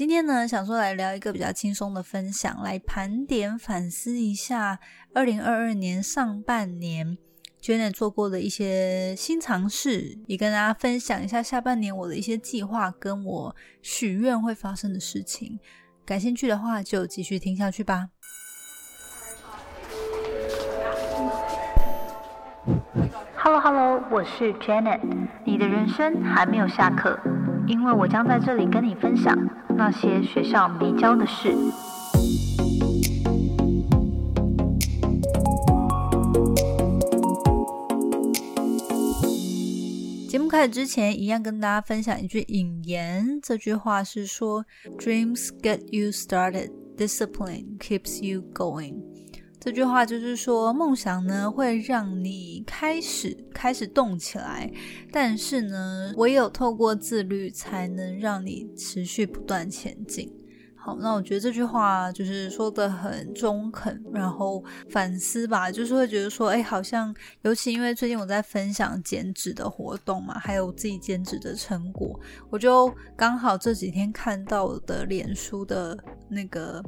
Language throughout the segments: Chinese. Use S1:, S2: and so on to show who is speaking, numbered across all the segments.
S1: 今天呢，想说来聊一个比较轻松的分享，来盘点反思一下二零二二年上半年 Janet 做过的一些新尝试，也跟大家分享一下下半年我的一些计划，跟我许愿会发生的事情。感兴趣的话，就继续听下去吧。Hello Hello，我是 Janet，你的人生还没有下课，因为我将在这里跟你分享那些学校没教的事。节目开始之前，一样跟大家分享一句引言。这句话是说：“Dreams get you started, discipline keeps you going。”这句话就是说，梦想呢会让你开始开始动起来，但是呢，唯有透过自律，才能让你持续不断前进。好，那我觉得这句话就是说的很中肯，然后反思吧，就是会觉得说，哎，好像尤其因为最近我在分享减脂的活动嘛，还有自己减脂的成果，我就刚好这几天看到的脸书的那个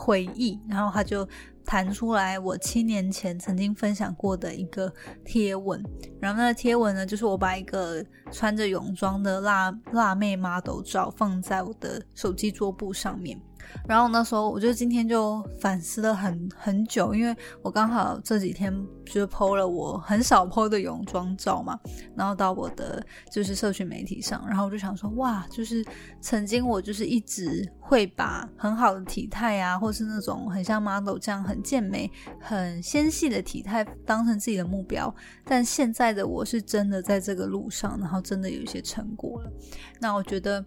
S1: 回忆，然后他就。弹出来，我七年前曾经分享过的一个贴文，然后那个贴文呢，就是我把一个穿着泳装的辣辣妹 model 照放在我的手机桌布上面。然后那时候，我就今天就反思了很很久，因为我刚好这几天就 PO 了我很少剖的泳装照嘛，然后到我的就是社群媒体上，然后我就想说，哇，就是曾经我就是一直会把很好的体态啊，或是那种很像 model 这样很健美、很纤细的体态当成自己的目标，但现在的我是真的在这个路上，然后真的有一些成果了。那我觉得。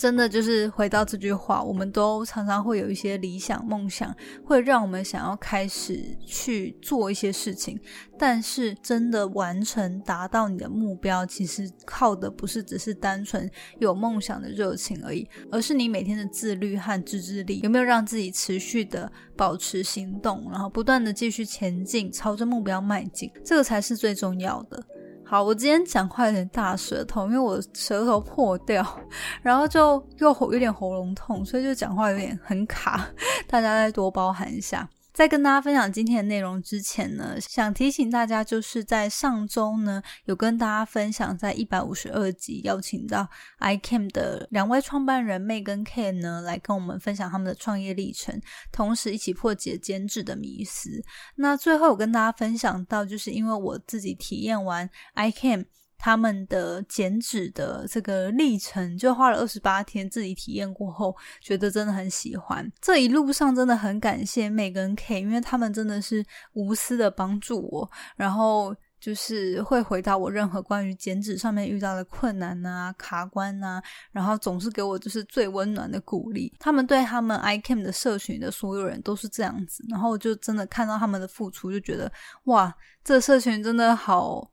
S1: 真的就是回到这句话，我们都常常会有一些理想梦想，会让我们想要开始去做一些事情。但是真的完成达到你的目标，其实靠的不是只是单纯有梦想的热情而已，而是你每天的自律和自制力，有没有让自己持续的保持行动，然后不断的继续前进，朝着目标迈进，这个才是最重要的。好，我今天讲话有点大舌头，因为我舌头破掉，然后就又喉有点喉咙痛，所以就讲话有点很卡，大家再多包涵一下。在跟大家分享今天的内容之前呢，想提醒大家，就是在上周呢，有跟大家分享，在一百五十二集邀请到 iCam 的两位创办人 May 跟 Ken 呢，来跟我们分享他们的创业历程，同时一起破解监制的迷思。那最后我跟大家分享到，就是因为我自己体验完 iCam。他们的减脂的这个历程，就花了二十八天，自己体验过后，觉得真的很喜欢。这一路上真的很感谢 May 跟 K，因为他们真的是无私的帮助我，然后就是会回答我任何关于减脂上面遇到的困难啊、卡关啊，然后总是给我就是最温暖的鼓励。他们对他们 I came 的社群的所有人都是这样子，然后就真的看到他们的付出，就觉得哇，这社群真的好。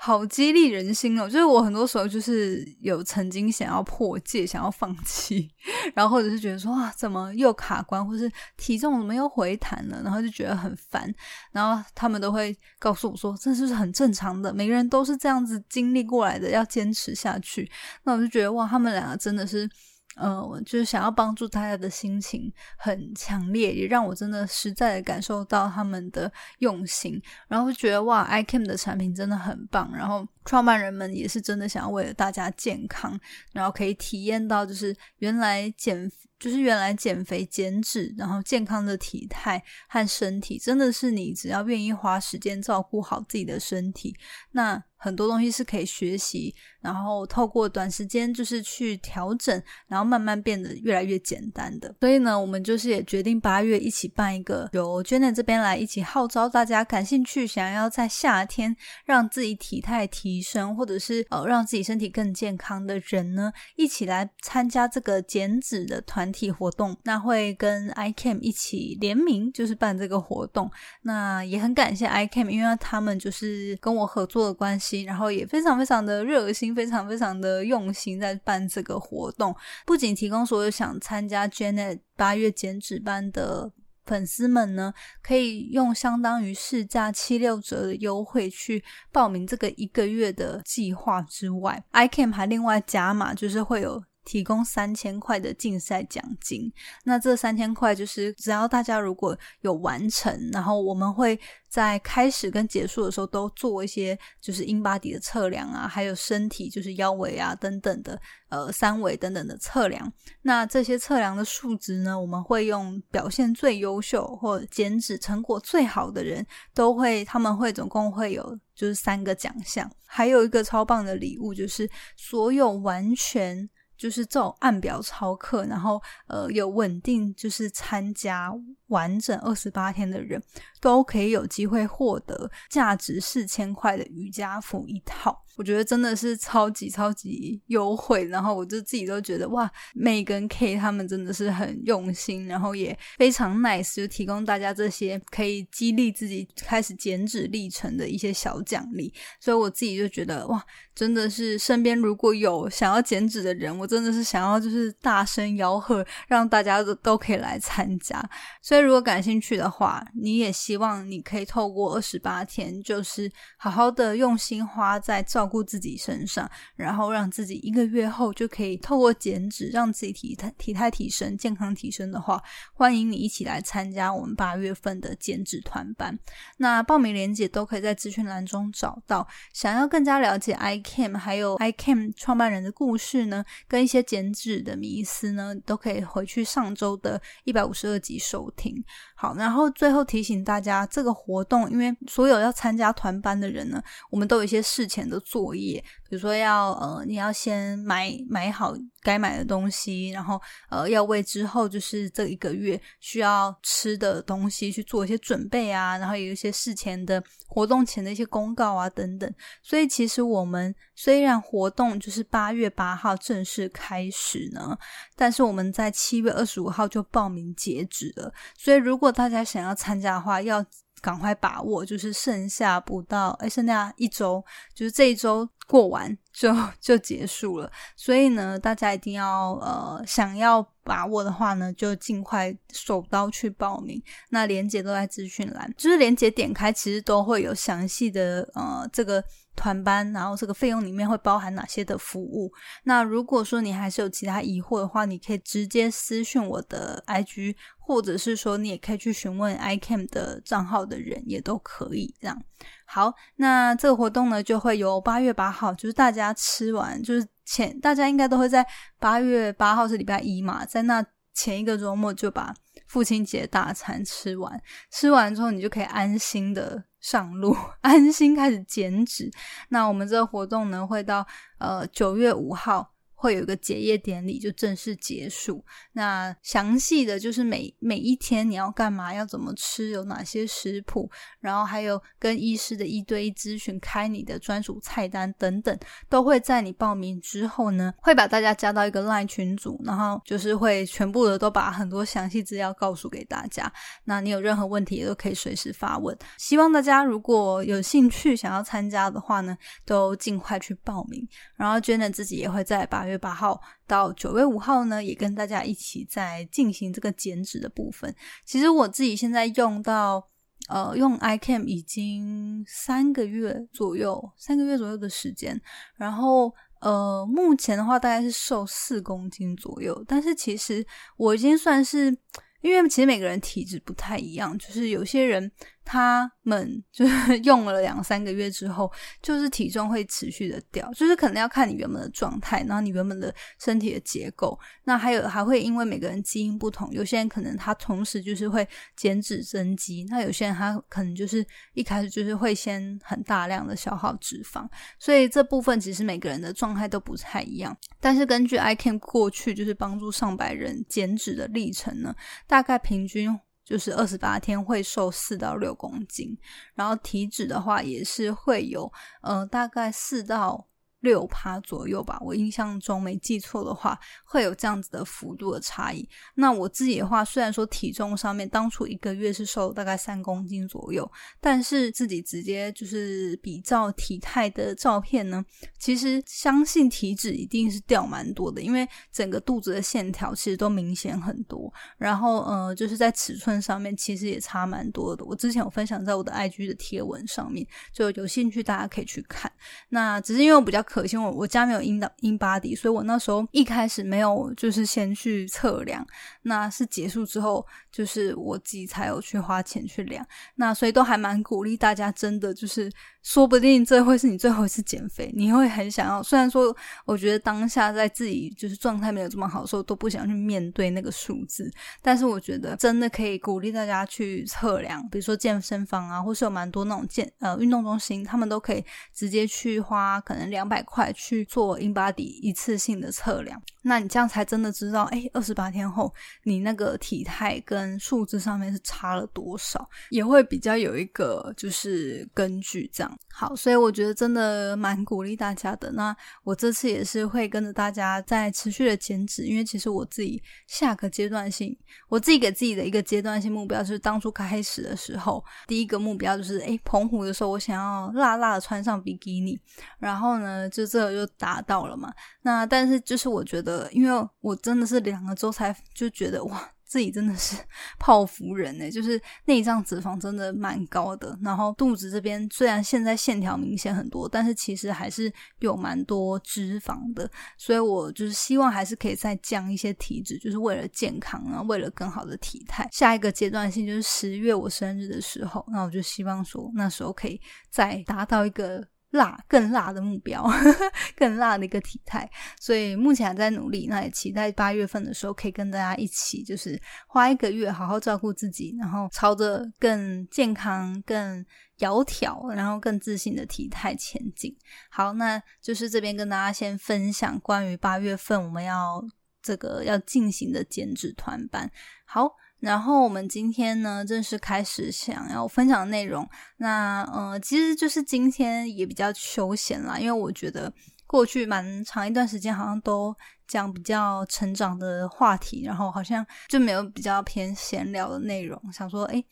S1: 好激励人心哦！就是我很多时候就是有曾经想要破戒、想要放弃，然后或者是觉得说啊，怎么又卡关，或是体重怎么又回弹了，然后就觉得很烦。然后他们都会告诉我说，这是很正常的，每个人都是这样子经历过来的，要坚持下去。那我就觉得哇，他们两个真的是。呃，就是想要帮助大家的心情很强烈，也让我真的实在的感受到他们的用心，然后觉得哇，iCam 的产品真的很棒，然后创办人们也是真的想要为了大家健康，然后可以体验到就是原来减就是原来减肥减脂，然后健康的体态和身体，真的是你只要愿意花时间照顾好自己的身体，那。很多东西是可以学习，然后透过短时间就是去调整，然后慢慢变得越来越简单的。所以呢，我们就是也决定八月一起办一个，由 Jenna 这边来一起号召大家感兴趣，想要在夏天让自己体态提升，或者是呃让自己身体更健康的人呢，一起来参加这个减脂的团体活动。那会跟 iCam 一起联名，就是办这个活动。那也很感谢 iCam，因为他们就是跟我合作的关系。然后也非常非常的热心，非常非常的用心在办这个活动。不仅提供所有想参加 Janet 八月减脂班的粉丝们呢，可以用相当于市价七六折的优惠去报名这个一个月的计划之外，iCam 还另外加码，就是会有。提供三千块的竞赛奖金。那这三千块就是只要大家如果有完成，然后我们会在开始跟结束的时候都做一些就是英巴迪的测量啊，还有身体就是腰围啊等等的呃三围等等的测量。那这些测量的数值呢，我们会用表现最优秀或减脂成果最好的人都会，他们会总共会有就是三个奖项，还有一个超棒的礼物，就是所有完全。就是这种按表操课，然后呃有稳定就是参加完整二十八天的人，都可以有机会获得价值四千块的瑜伽服一套。我觉得真的是超级超级优惠，然后我就自己都觉得哇，May 跟 K 他们真的是很用心，然后也非常 nice，就提供大家这些可以激励自己开始减脂历程的一些小奖励。所以我自己就觉得哇，真的是身边如果有想要减脂的人，我真的是想要就是大声吆喝，让大家都都可以来参加。所以如果感兴趣的话，你也希望你可以透过二十八天，就是好好的用心花在照。顾自己身上，然后让自己一个月后就可以透过减脂，让自己体态体态提升、健康提升的话，欢迎你一起来参加我们八月份的减脂团班。那报名链接都可以在资讯栏中找到。想要更加了解 iCam 还有 iCam 创办人的故事呢，跟一些减脂的迷思呢，都可以回去上周的一百五十二集收听。好，然后最后提醒大家，这个活动因为所有要参加团班的人呢，我们都有一些事前的作业，比如说要呃，你要先买买好该买的东西，然后呃，要为之后就是这一个月需要吃的东西去做一些准备啊，然后有一些事前的活动前的一些公告啊等等。所以其实我们虽然活动就是八月八号正式开始呢，但是我们在七月二十五号就报名截止了。所以如果大家想要参加的话，要赶快把握，就是剩下不到哎，剩下一周，就是这一周过完就就结束了。所以呢，大家一定要呃，想要把握的话呢，就尽快手刀去报名。那链接都在资讯栏，就是链接点开，其实都会有详细的呃这个。团班，然后这个费用里面会包含哪些的服务？那如果说你还是有其他疑惑的话，你可以直接私讯我的 IG，或者是说你也可以去询问 iCam 的账号的人，也都可以这样。好，那这个活动呢，就会由八月八号，就是大家吃完，就是前大家应该都会在八月八号是礼拜一嘛，在那前一个周末就把父亲节大餐吃完，吃完之后你就可以安心的。上路，安心开始减脂。那我们这个活动呢，会到呃九月五号。会有一个结业典礼就正式结束。那详细的就是每每一天你要干嘛，要怎么吃，有哪些食谱，然后还有跟医师的一对一咨询，开你的专属菜单等等，都会在你报名之后呢，会把大家加到一个 LINE 群组，然后就是会全部的都把很多详细资料告诉给大家。那你有任何问题也都可以随时发问。希望大家如果有兴趣想要参加的话呢，都尽快去报名。然后 Jenna 自己也会在把。月八号到九月五号呢，也跟大家一起在进行这个减脂的部分。其实我自己现在用到呃用 iCam 已经三个月左右，三个月左右的时间。然后呃目前的话大概是瘦四公斤左右，但是其实我已经算是，因为其实每个人体质不太一样，就是有些人。他们就是 用了两三个月之后，就是体重会持续的掉，就是可能要看你原本的状态，然后你原本的身体的结构，那还有还会因为每个人基因不同，有些人可能他同时就是会减脂增肌，那有些人他可能就是一开始就是会先很大量的消耗脂肪，所以这部分其实每个人的状态都不太一样。但是根据 iCan 过去就是帮助上百人减脂的历程呢，大概平均。就是二十八天会瘦四到六公斤，然后体脂的话也是会有，呃，大概四到。六趴左右吧，我印象中没记错的话，会有这样子的幅度的差异。那我自己的话，虽然说体重上面当初一个月是瘦大概三公斤左右，但是自己直接就是比照体态的照片呢，其实相信体脂一定是掉蛮多的，因为整个肚子的线条其实都明显很多。然后呃，就是在尺寸上面其实也差蛮多的。我之前有分享在我的 IG 的贴文上面，就有兴趣大家可以去看。那只是因为我比较。可惜，我我家没有 in 的 in body，所以我那时候一开始没有就是先去测量，那是结束之后，就是我自己才有去花钱去量。那所以都还蛮鼓励大家，真的就是说不定这会是你最后一次减肥，你会很想要。虽然说我觉得当下在自己就是状态没有这么好的时候，都不想去面对那个数字，但是我觉得真的可以鼓励大家去测量，比如说健身房啊，或是有蛮多那种健呃运动中心，他们都可以直接去花可能两百块去做 InBody 一次性的测量，那你这样才真的知道，哎，二十八天后你那个体态跟数字上面是差了多少，也会比较有一个就是根据这样。好，所以我觉得真的蛮鼓励大家的。那我这次也是会跟着大家在持续的减脂，因为其实我自己下个阶段性，我自己给自己的一个阶段性目标，就是当初开始的时候，第一个目标就是，哎，澎湖的时候我想要辣辣的穿上比基尼，然后呢，就这就达到了嘛。那但是就是我觉得，因为我真的是两个周才就觉得哇。自己真的是 泡芙人呢，就是内脏脂肪真的蛮高的，然后肚子这边虽然现在线条明显很多，但是其实还是有蛮多脂肪的，所以我就是希望还是可以再降一些体脂，就是为了健康啊，为了更好的体态。下一个阶段性就是十月我生日的时候，那我就希望说那时候可以再达到一个。辣更辣的目标，更辣的一个体态，所以目前还在努力。那也期待八月份的时候可以跟大家一起，就是花一个月好好照顾自己，然后朝着更健康、更窈窕，然后更自信的体态前进。好，那就是这边跟大家先分享关于八月份我们要这个要进行的减脂团班。好。然后我们今天呢，正式开始想要分享的内容。那呃，其实就是今天也比较休闲啦，因为我觉得过去蛮长一段时间好像都讲比较成长的话题，然后好像就没有比较偏闲聊的内容。想说，哎，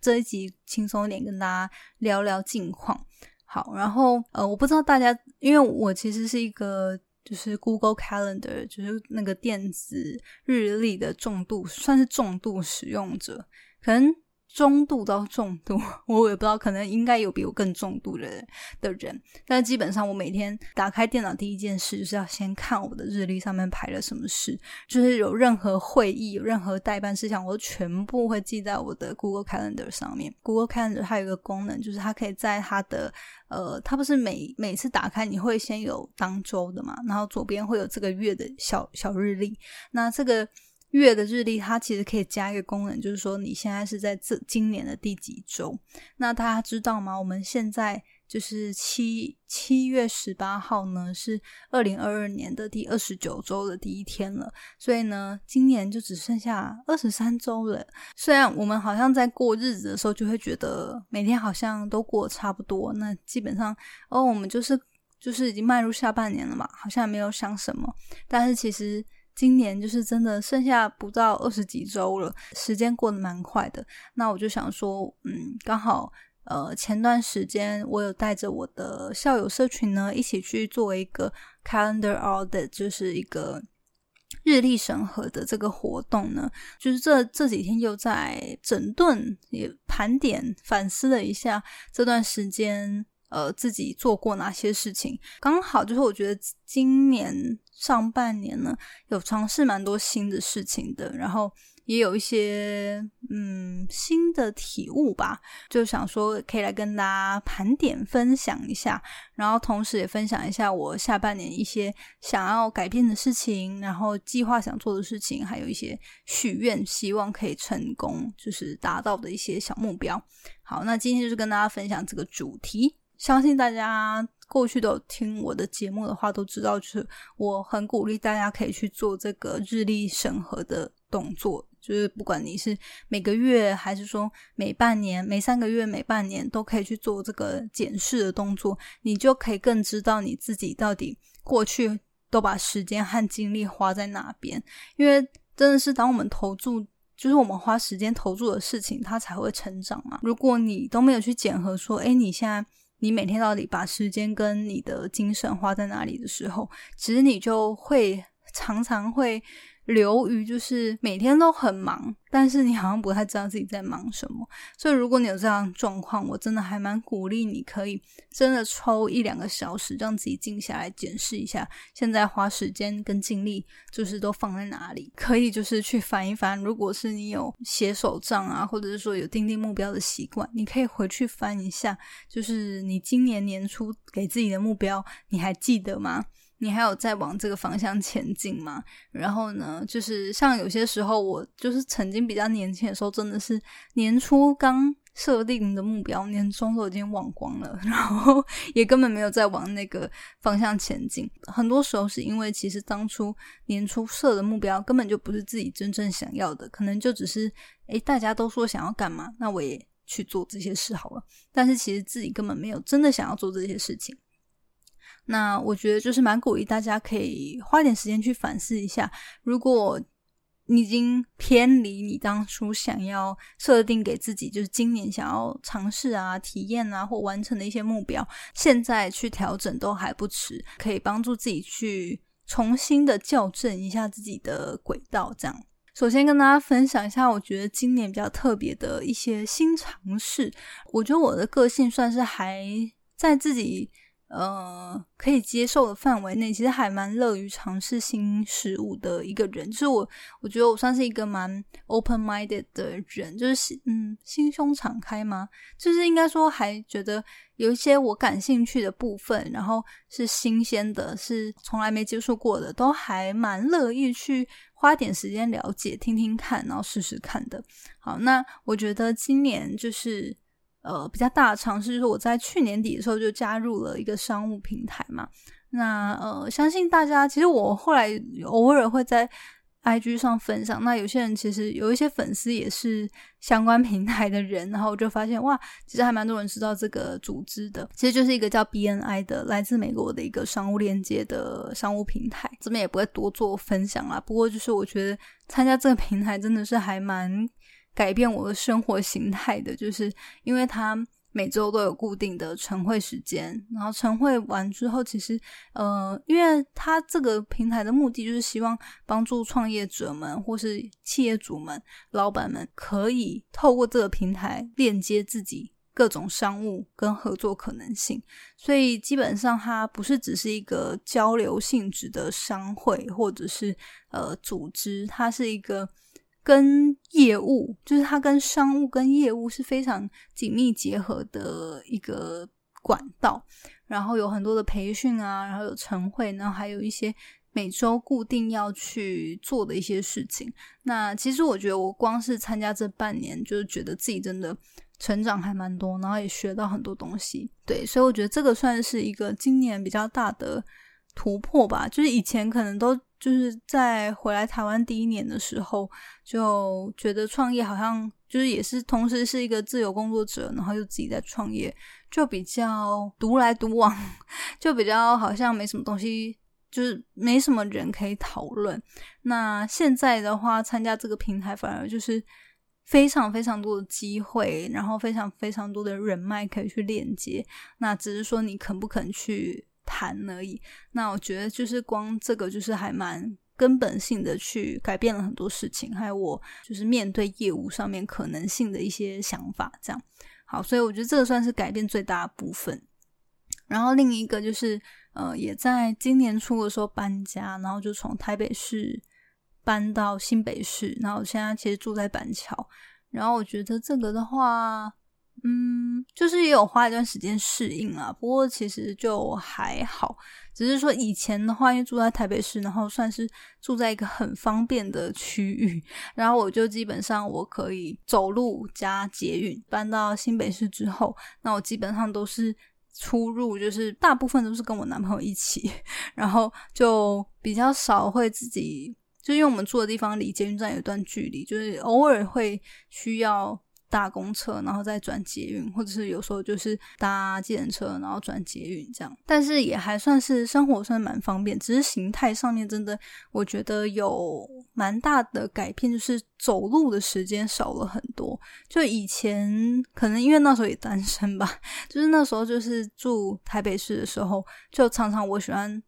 S1: 这一集轻松一点，跟大家聊聊近况。好，然后呃，我不知道大家，因为我其实是一个。就是 Google Calendar，就是那个电子日历的重度，算是重度使用者，可能。中度到重度，我也不知道，可能应该有比我更重度的的人。但基本上，我每天打开电脑第一件事就是要先看我的日历上面排了什么事，就是有任何会议、有任何代办事项，我都全部会记在我的 Google Calendar 上面。Google Calendar 它有一个功能，就是它可以在它的呃，它不是每每次打开你会先有当周的嘛，然后左边会有这个月的小小日历，那这个。月的日历，它其实可以加一个功能，就是说你现在是在这今年的第几周？那大家知道吗？我们现在就是七七月十八号呢，是二零二二年的第二十九周的第一天了。所以呢，今年就只剩下二十三周了。虽然我们好像在过日子的时候，就会觉得每天好像都过差不多，那基本上哦，我们就是就是已经迈入下半年了嘛，好像没有想什么，但是其实。今年就是真的剩下不到二十几周了，时间过得蛮快的。那我就想说，嗯，刚好，呃，前段时间我有带着我的校友社群呢，一起去做一个 calendar audit，就是一个日历审核的这个活动呢。就是这这几天又在整顿、也盘点、反思了一下这段时间。呃，自己做过哪些事情？刚好就是我觉得今年上半年呢，有尝试蛮多新的事情的，然后也有一些嗯新的体悟吧，就想说可以来跟大家盘点分享一下，然后同时也分享一下我下半年一些想要改变的事情，然后计划想做的事情，还有一些许愿，希望可以成功，就是达到的一些小目标。好，那今天就是跟大家分享这个主题。相信大家过去都听我的节目的话，都知道，就是我很鼓励大家可以去做这个日历审核的动作。就是不管你是每个月，还是说每半年、每三个月、每半年，都可以去做这个检视的动作，你就可以更知道你自己到底过去都把时间和精力花在哪边。因为真的是当我们投注，就是我们花时间投注的事情，它才会成长嘛。如果你都没有去检核，说，哎，你现在。你每天到底把时间跟你的精神花在哪里的时候，其实你就会常常会流于就是每天都很忙，但是你好像不太知道自己在忙什么。所以如果你有这样状况，我真的还蛮鼓励你可以真的抽一两个小时，让自己静下来检视一下，现在花时间跟精力就是都放在哪里。可以就是去翻一翻，如果是你有写手账啊，或者是说有定定目标的习惯，你可以回去翻一下，就是你今年年初给自己的目标，你还记得吗？你还有在往这个方向前进吗？然后呢，就是像有些时候，我就是曾经比较年轻的时候，真的是年初刚设定的目标，年终都已经忘光了，然后也根本没有在往那个方向前进。很多时候是因为其实当初年初设的目标根本就不是自己真正想要的，可能就只是诶大家都说想要干嘛，那我也去做这些事好了。但是其实自己根本没有真的想要做这些事情。那我觉得就是蛮鼓励大家可以花点时间去反思一下，如果你已经偏离你当初想要设定给自己，就是今年想要尝试啊、体验啊或完成的一些目标，现在去调整都还不迟，可以帮助自己去重新的校正一下自己的轨道。这样，首先跟大家分享一下，我觉得今年比较特别的一些新尝试。我觉得我的个性算是还在自己。呃，可以接受的范围内，其实还蛮乐于尝试新事物的一个人。就是我，我觉得我算是一个蛮 open minded 的人，就是嗯，心胸敞开吗？就是应该说，还觉得有一些我感兴趣的部分，然后是新鲜的，是从来没接触过的，都还蛮乐意去花点时间了解、听听看，然后试试看的。好，那我觉得今年就是。呃，比较大的尝试就是我在去年底的时候就加入了一个商务平台嘛。那呃，相信大家其实我后来偶尔会在 IG 上分享。那有些人其实有一些粉丝也是相关平台的人，然后我就发现哇，其实还蛮多人知道这个组织的。其实就是一个叫 BNI 的来自美国的一个商务链接的商务平台。这边也不会多做分享啦。不过就是我觉得参加这个平台真的是还蛮。改变我的生活形态的，就是因为他每周都有固定的晨会时间，然后晨会完之后，其实呃，因为他这个平台的目的就是希望帮助创业者们或是企业主们、老板们，可以透过这个平台链接自己各种商务跟合作可能性，所以基本上它不是只是一个交流性质的商会或者是呃组织，它是一个。跟业务，就是它跟商务跟业务是非常紧密结合的一个管道。然后有很多的培训啊，然后有晨会，然后还有一些每周固定要去做的一些事情。那其实我觉得，我光是参加这半年，就是觉得自己真的成长还蛮多，然后也学到很多东西。对，所以我觉得这个算是一个今年比较大的突破吧。就是以前可能都。就是在回来台湾第一年的时候，就觉得创业好像就是也是同时是一个自由工作者，然后又自己在创业，就比较独来独往，就比较好像没什么东西，就是没什么人可以讨论。那现在的话，参加这个平台反而就是非常非常多的机会，然后非常非常多的人脉可以去链接。那只是说你肯不肯去。谈而已，那我觉得就是光这个就是还蛮根本性的去改变了很多事情，还有我就是面对业务上面可能性的一些想法，这样好，所以我觉得这个算是改变最大的部分。然后另一个就是呃，也在今年初的时候搬家，然后就从台北市搬到新北市，然后现在其实住在板桥，然后我觉得这个的话。嗯，就是也有花一段时间适应啊，不过其实就还好，只是说以前的话，因为住在台北市，然后算是住在一个很方便的区域，然后我就基本上我可以走路加捷运。搬到新北市之后，那我基本上都是出入，就是大部分都是跟我男朋友一起，然后就比较少会自己，就因为我们住的地方离捷运站有一段距离，就是偶尔会需要。搭公车，然后再转捷运，或者是有时候就是搭计程车，然后转捷运这样。但是也还算是生活算蛮方便，只是形态上面真的我觉得有蛮大的改变，就是走路的时间少了很多。就以前可能因为那时候也单身吧，就是那时候就是住台北市的时候，就常常我喜欢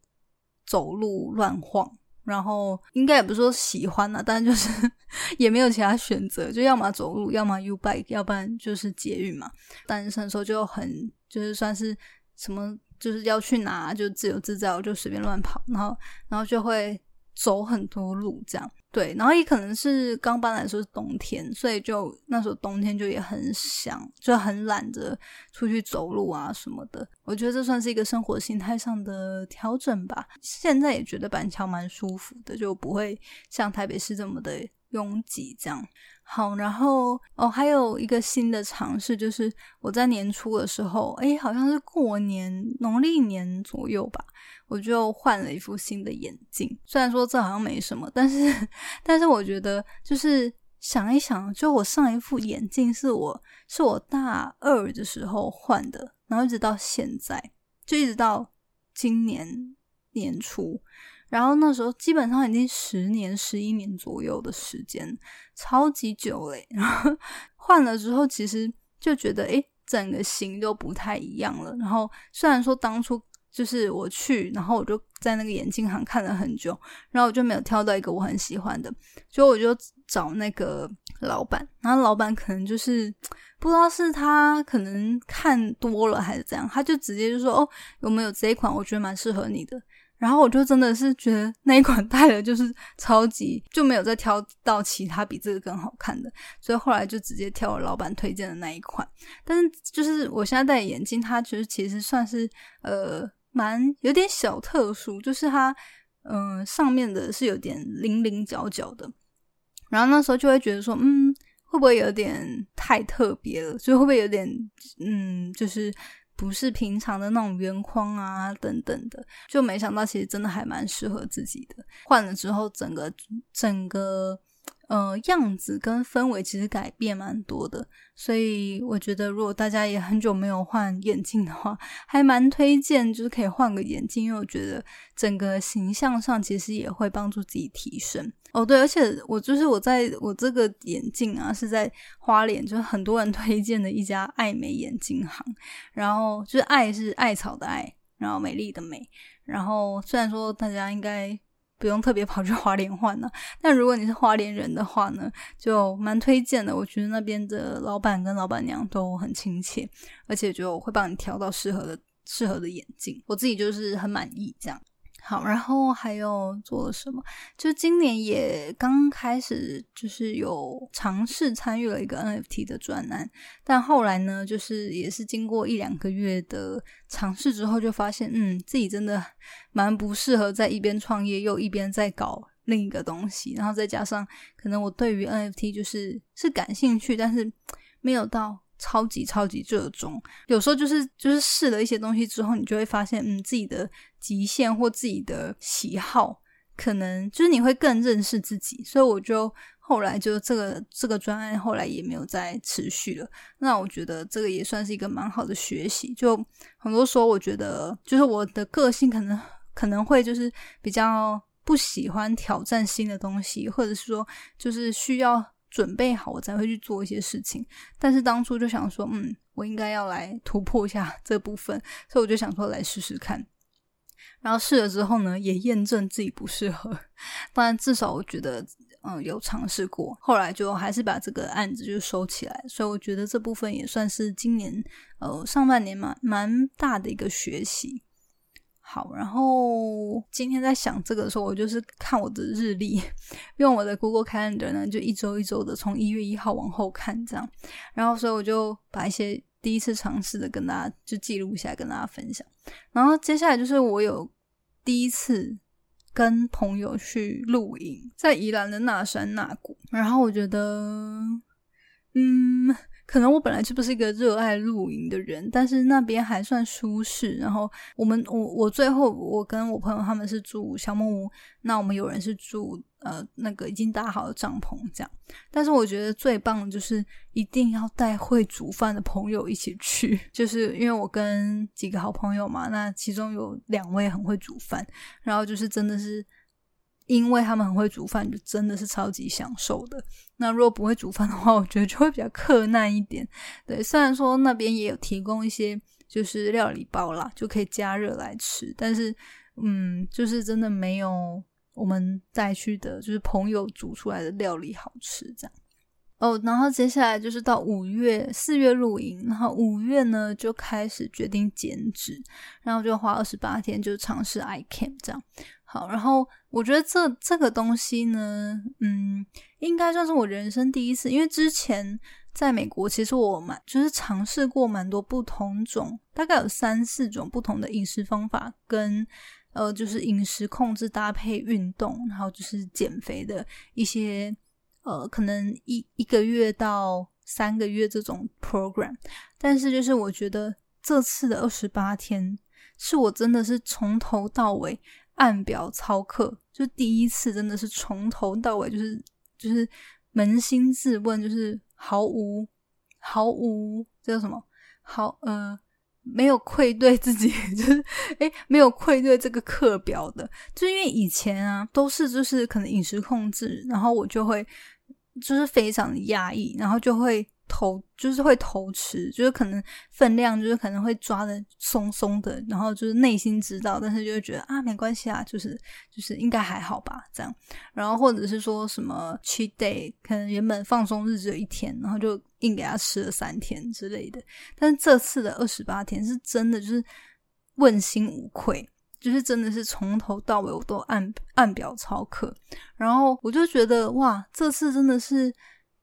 S1: 走路乱晃。然后应该也不是说喜欢了，但就是 也没有其他选择，就要么走路，要么 U bike，要不然就是捷运嘛。单身的时候就很就是算是什么，就是要去哪就自由自在，我就随便乱跑，然后然后就会走很多路这样。对，然后也可能是刚搬来的时候是冬天，所以就那时候冬天就也很想，就很懒着出去走路啊什么的。我觉得这算是一个生活心态上的调整吧。现在也觉得板桥蛮舒服的，就不会像台北市这么的拥挤这样。好，然后哦，还有一个新的尝试，就是我在年初的时候，哎，好像是过年农历年左右吧，我就换了一副新的眼镜。虽然说这好像没什么，但是，但是我觉得就是想一想，就我上一副眼镜是我是我大二的时候换的，然后一直到现在，就一直到今年年初。然后那时候基本上已经十年、十一年左右的时间，超级久嘞。然后换了之后，其实就觉得诶，整个型都不太一样了。然后虽然说当初就是我去，然后我就在那个眼镜行看了很久，然后我就没有挑到一个我很喜欢的，所以我就找那个老板。然后老板可能就是不知道是他可能看多了还是怎样，他就直接就说：“哦，有没有这一款？我觉得蛮适合你的。”然后我就真的是觉得那一款戴了就是超级，就没有再挑到其他比这个更好看的，所以后来就直接挑了老板推荐的那一款。但是就是我现在戴眼镜，它其实其实算是呃蛮有点小特殊，就是它嗯上面的是有点零零角角的，然后那时候就会觉得说，嗯会不会有点太特别了？所以会不会有点嗯就是。不是平常的那种圆框啊，等等的，就没想到其实真的还蛮适合自己的。换了之后，整个整个。呃，样子跟氛围其实改变蛮多的，所以我觉得如果大家也很久没有换眼镜的话，还蛮推荐，就是可以换个眼镜，因为我觉得整个形象上其实也会帮助自己提升。哦，对，而且我就是我在我这个眼镜啊，是在花莲，就是很多人推荐的一家爱美眼镜行，然后就是爱是艾草的爱，然后美丽的美，然后虽然说大家应该。不用特别跑去花莲换呢，但如果你是花莲人的话呢，就蛮推荐的。我觉得那边的老板跟老板娘都很亲切，而且就会帮你挑到适合的适合的眼镜。我自己就是很满意这样。好，然后还有做了什么？就今年也刚开始，就是有尝试参与了一个 NFT 的专栏，但后来呢，就是也是经过一两个月的尝试之后，就发现，嗯，自己真的蛮不适合在一边创业又一边在搞另一个东西，然后再加上可能我对于 NFT 就是是感兴趣，但是没有到。超级超级热衷，有时候就是就是试了一些东西之后，你就会发现，嗯，自己的极限或自己的喜好，可能就是你会更认识自己。所以我就后来就这个这个专案后来也没有再持续了。那我觉得这个也算是一个蛮好的学习。就很多时候，我觉得就是我的个性可能可能会就是比较不喜欢挑战新的东西，或者是说就是需要。准备好我才会去做一些事情，但是当初就想说，嗯，我应该要来突破一下 这部分，所以我就想说来试试看。然后试了之后呢，也验证自己不适合，当然至少我觉得，嗯，有尝试过。后来就还是把这个案子就收起来，所以我觉得这部分也算是今年呃上半年蛮蛮大的一个学习。好，然后今天在想这个的时候，我就是看我的日历，用我的 Google Calendar 呢，就一周一周的从一月一号往后看这样，然后所以我就把一些第一次尝试的跟大家就记录下来跟大家分享，然后接下来就是我有第一次跟朋友去露营，在宜兰的那山那谷，然后我觉得，嗯。可能我本来就不是一个热爱露营的人，但是那边还算舒适。然后我们我我最后我跟我朋友他们是住小木屋，那我们有人是住呃那个已经搭好的帐篷这样。但是我觉得最棒的就是一定要带会煮饭的朋友一起去，就是因为我跟几个好朋友嘛，那其中有两位很会煮饭，然后就是真的是。因为他们很会煮饭，就真的是超级享受的。那如果不会煮饭的话，我觉得就会比较困难一点。对，虽然说那边也有提供一些就是料理包啦，就可以加热来吃，但是嗯，就是真的没有我们带去的就是朋友煮出来的料理好吃，这样。哦，然后接下来就是到五月、四月露营，然后五月呢就开始决定减脂，然后就花二十八天就尝试 I Cam 这样。好，然后我觉得这这个东西呢，嗯，应该算是我人生第一次，因为之前在美国，其实我蛮就是尝试过蛮多不同种，大概有三四种不同的饮食方法，跟呃就是饮食控制搭配运动，然后就是减肥的一些。呃，可能一一个月到三个月这种 program，但是就是我觉得这次的二十八天是我真的是从头到尾按表操课，就第一次真的是从头到尾就是就是扪心自问，就是毫无毫无这叫什么好呃没有愧对自己，就是诶没有愧对这个课表的，就因为以前啊都是就是可能饮食控制，然后我就会。就是非常压抑，然后就会偷，就是会偷吃，就是可能分量就是可能会抓的松松的，然后就是内心知道，但是就会觉得啊没关系啊，就是就是应该还好吧这样，然后或者是说什么 cheat day，可能原本放松日只有一天，然后就硬给他吃了三天之类的，但是这次的二十八天是真的就是问心无愧。就是真的是从头到尾我都按按表操课，然后我就觉得哇，这次真的是。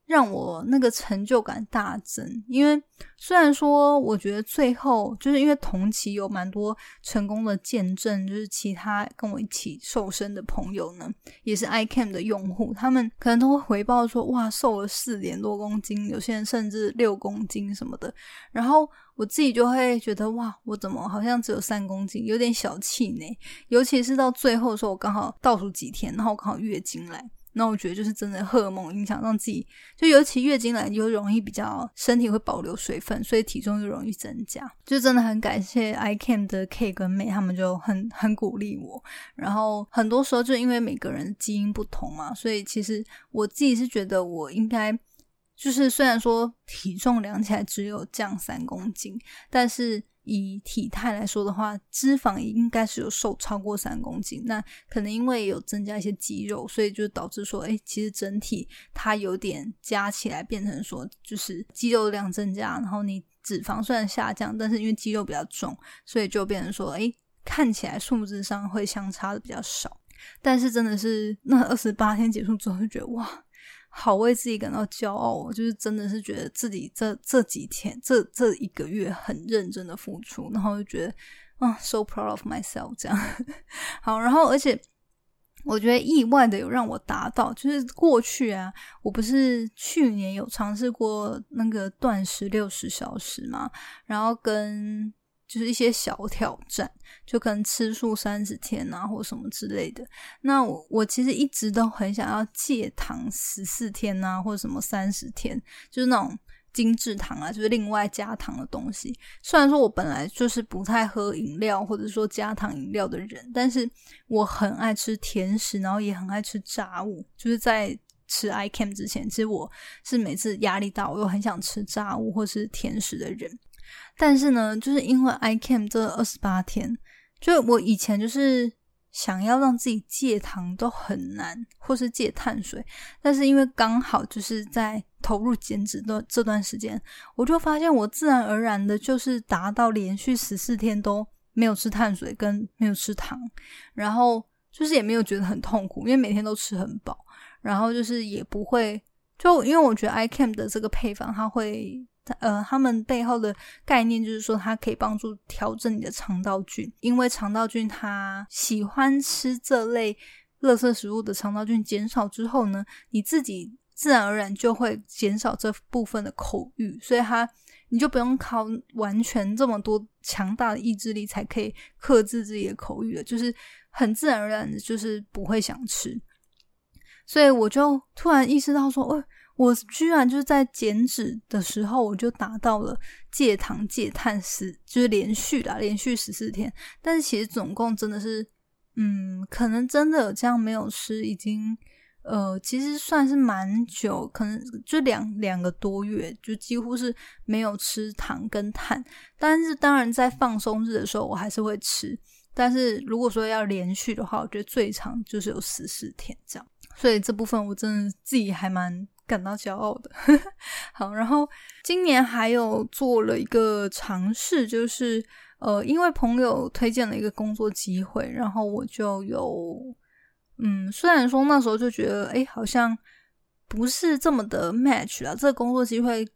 S1: 让我那个成就感大增，因为虽然说我觉得最后就是因为同期有蛮多成功的见证，就是其他跟我一起瘦身的朋友呢，也是 iCam 的用户，他们可能都会回报说哇瘦了四点多公斤，有些人甚至六公斤什么的，然后我自己就会觉得哇我怎么好像只有三公斤，有点小气馁，尤其是到最后的时候，我刚好倒数几天，然后刚好月经来。那我觉得就是真的荷尔蒙影响，让自己就尤其月经来就容易比较身体会保留水分，所以体重就容易增加。就真的很感谢 ICAN 的 K 跟妹，他们就很很鼓励我。然后很多时候就因为每个人基因不同嘛，所以其实我自己是觉得我应该就是虽然说体重量起来只有降三公斤，但是。以体态来说的话，脂肪应该是有瘦超过三公斤。那可能因为有增加一些肌肉，所以就导致说，哎，其实整体它有点加起来变成说，就是肌肉量增加，然后你脂肪虽然下降，但是因为肌肉比较重，所以就变成说，哎，看起来数字上会相差的比较少。但是真的是那二十八天结束之后，就觉得哇。好为自己感到骄傲，就是真的是觉得自己这这几天这这一个月很认真的付出，然后就觉得啊，so proud of myself 这样。好，然后而且我觉得意外的有让我达到，就是过去啊，我不是去年有尝试过那个断食六十小时嘛，然后跟。就是一些小挑战，就可能吃素三十天啊，或什么之类的。那我我其实一直都很想要戒糖十四天啊，或什么三十天，就是那种精致糖啊，就是另外加糖的东西。虽然说我本来就是不太喝饮料或者说加糖饮料的人，但是我很爱吃甜食，然后也很爱吃炸物。就是在吃 iCam 之前，其实我是每次压力大，我又很想吃炸物或是甜食的人。但是呢，就是因为 iCam 这二十八天，就我以前就是想要让自己戒糖都很难，或是戒碳水。但是因为刚好就是在投入减脂的这段时间，我就发现我自然而然的就是达到连续十四天都没有吃碳水跟没有吃糖，然后就是也没有觉得很痛苦，因为每天都吃很饱，然后就是也不会就因为我觉得 iCam 的这个配方它会。呃，他们背后的概念就是说，它可以帮助调整你的肠道菌，因为肠道菌它喜欢吃这类垃圾食物的肠道菌减少之后呢，你自己自然而然就会减少这部分的口欲，所以它你就不用靠完全这么多强大的意志力才可以克制自己的口欲了，就是很自然而然的，就是不会想吃。所以我就突然意识到说，哦。我居然就是在减脂的时候，我就达到了戒糖戒碳十，就是连续啦连续十四天。但是其实总共真的是，嗯，可能真的这样没有吃，已经呃，其实算是蛮久，可能就两两个多月，就几乎是没有吃糖跟碳。但是当然在放松日的时候，我还是会吃。但是如果说要连续的话，我觉得最长就是有十四天这样。所以这部分我真的自己还蛮感到骄傲的。好，然后今年还有做了一个尝试，就是呃，因为朋友推荐了一个工作机会，然后我就有嗯，虽然说那时候就觉得哎，好像不是这么的 match 啊，这个工作机会。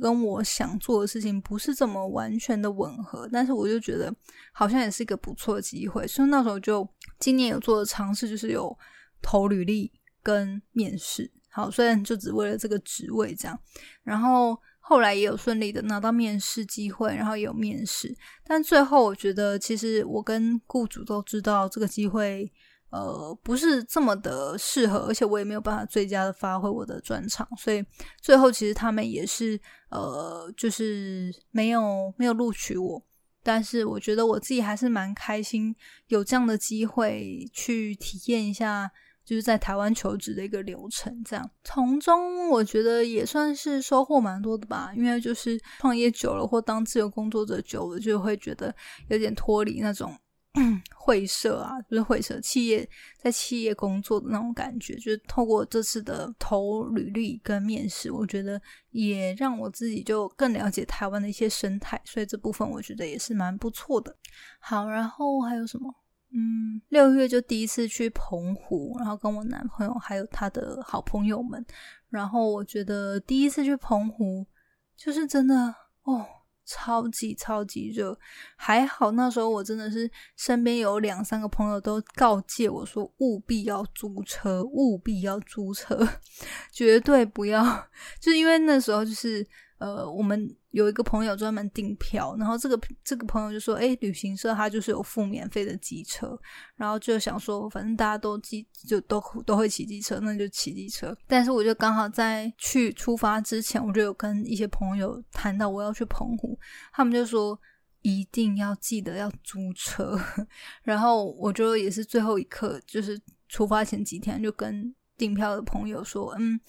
S1: 跟我想做的事情不是这么完全的吻合，但是我就觉得好像也是一个不错的机会，所以那时候就今年有做的尝试，就是有投履历跟面试。好，虽然就只为了这个职位这样，然后后来也有顺利的拿到面试机会，然后也有面试，但最后我觉得其实我跟雇主都知道这个机会。呃，不是这么的适合，而且我也没有办法最佳的发挥我的专长，所以最后其实他们也是呃，就是没有没有录取我。但是我觉得我自己还是蛮开心，有这样的机会去体验一下，就是在台湾求职的一个流程。这样从中我觉得也算是收获蛮多的吧，因为就是创业久了或当自由工作者久了，就会觉得有点脱离那种。会社啊，就是会社企业在企业工作的那种感觉，就是透过这次的投履历跟面试，我觉得也让我自己就更了解台湾的一些生态，所以这部分我觉得也是蛮不错的。好，然后还有什么？嗯，六月就第一次去澎湖，然后跟我男朋友还有他的好朋友们，然后我觉得第一次去澎湖就是真的哦。超级超级热，还好那时候我真的是身边有两三个朋友都告诫我说，务必要租车，务必要租车，绝对不要，就是因为那时候就是呃我们。有一个朋友专门订票，然后这个这个朋友就说：“哎，旅行社他就是有付免费的机车，然后就想说，反正大家都机就都都会骑机车，那就骑机车。但是我就刚好在去出发之前，我就有跟一些朋友谈到我要去澎湖，他们就说一定要记得要租车，然后我就也是最后一刻，就是出发前几天就跟订票的朋友说，嗯。”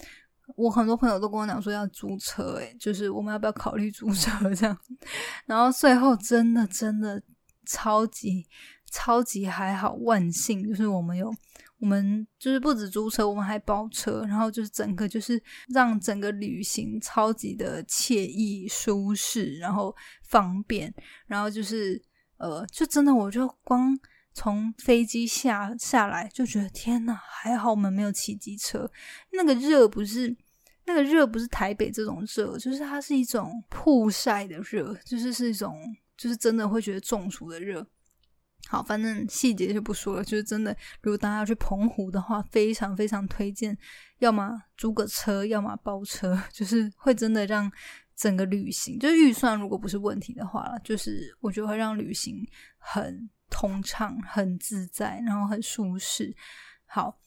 S1: 我很多朋友都跟我讲说要租车，诶，就是我们要不要考虑租车这样？然后最后真的真的超级超级还好，万幸就是我们有我们就是不止租车，我们还包车，然后就是整个就是让整个旅行超级的惬意舒适，然后方便，然后就是呃，就真的我就光。从飞机下下来就觉得天呐，还好我们没有骑机车。那个热不是那个热，不是台北这种热，就是它是一种曝晒的热，就是是一种就是真的会觉得中暑的热。好，反正细节就不说了，就是真的，如果大家要去澎湖的话，非常非常推荐，要么租个车，要么包车，就是会真的让整个旅行，就是预算如果不是问题的话了，就是我觉得会让旅行很。通畅很自在，然后很舒适。好，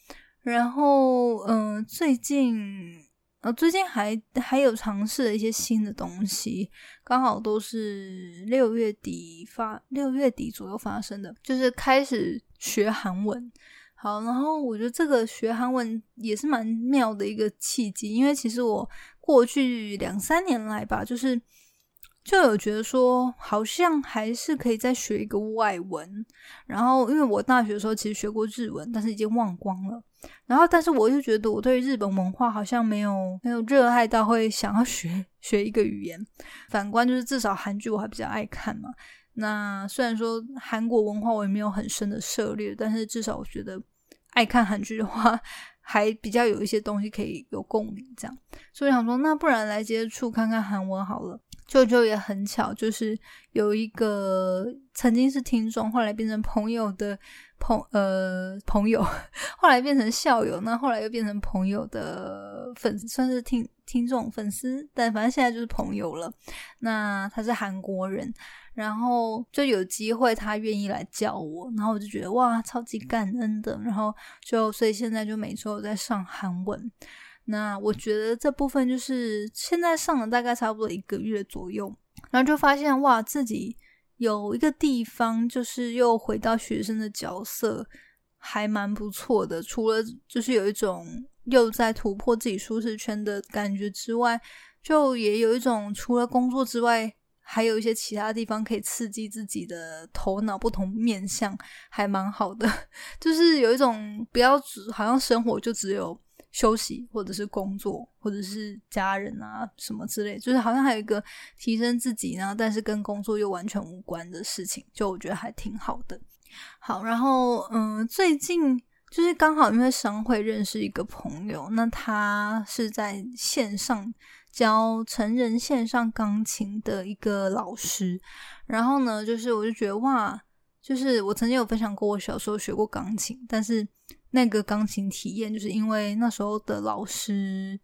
S1: 然后嗯，最近呃，最近还还有尝试了一些新的东西，刚好都是六月底发，六月底左右发生的，就是开始学韩文。好，然后我觉得这个学韩文也是蛮妙的一个契机，因为其实我过去两三年来吧，就是。就有觉得说，好像还是可以再学一个外文。然后，因为我大学的时候其实学过日文，但是已经忘光了。然后，但是我就觉得我对日本文化好像没有没有热爱到会想要学学一个语言。反观就是至少韩剧我还比较爱看嘛。那虽然说韩国文化我也没有很深的涉猎，但是至少我觉得爱看韩剧的话，还比较有一些东西可以有共鸣。这样，所以想说，那不然来接触看看韩文好了。舅舅也很巧，就是有一个曾经是听众，后来变成朋友的朋呃朋友，后来变成校友，那后来又变成朋友的粉，算是听听众粉丝，但反正现在就是朋友了。那他是韩国人，然后就有机会他愿意来教我，然后我就觉得哇，超级感恩的。然后就所以现在就每周在上韩文。那我觉得这部分就是现在上了大概差不多一个月左右，然后就发现哇，自己有一个地方就是又回到学生的角色，还蛮不错的。除了就是有一种又在突破自己舒适圈的感觉之外，就也有一种除了工作之外还有一些其他地方可以刺激自己的头脑不同面向，还蛮好的。就是有一种不要只好像生活就只有休息，或者是工作，或者是家人啊什么之类，就是好像还有一个提升自己呢，但是跟工作又完全无关的事情，就我觉得还挺好的。好，然后嗯，最近就是刚好因为商会认识一个朋友，那他是在线上。教成人线上钢琴的一个老师，然后呢，就是我就觉得哇，就是我曾经有分享过我小时候学过钢琴，但是那个钢琴体验，就是因为那时候的老师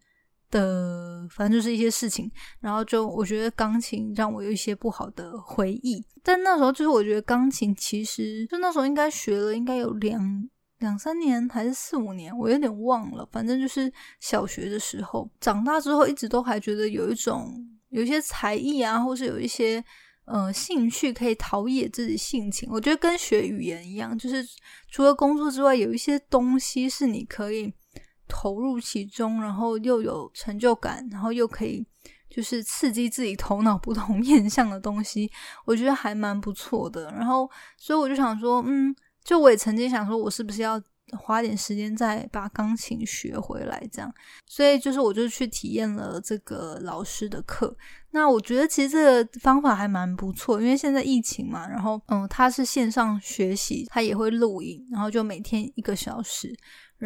S1: 的，反正就是一些事情，然后就我觉得钢琴让我有一些不好的回忆。但那时候就是我觉得钢琴其实就那时候应该学了，应该有两。两三年还是四五年，我有点忘了。反正就是小学的时候，长大之后一直都还觉得有一种有一些才艺啊，或是有一些呃兴趣可以陶冶自己性情。我觉得跟学语言一样，就是除了工作之外，有一些东西是你可以投入其中，然后又有成就感，然后又可以就是刺激自己头脑不同 面向的东西，我觉得还蛮不错的。然后，所以我就想说，嗯。就我也曾经想说，我是不是要花点时间再把钢琴学回来，这样。所以就是我就去体验了这个老师的课。那我觉得其实这个方法还蛮不错，因为现在疫情嘛，然后嗯，他是线上学习，他也会录影，然后就每天一个小时。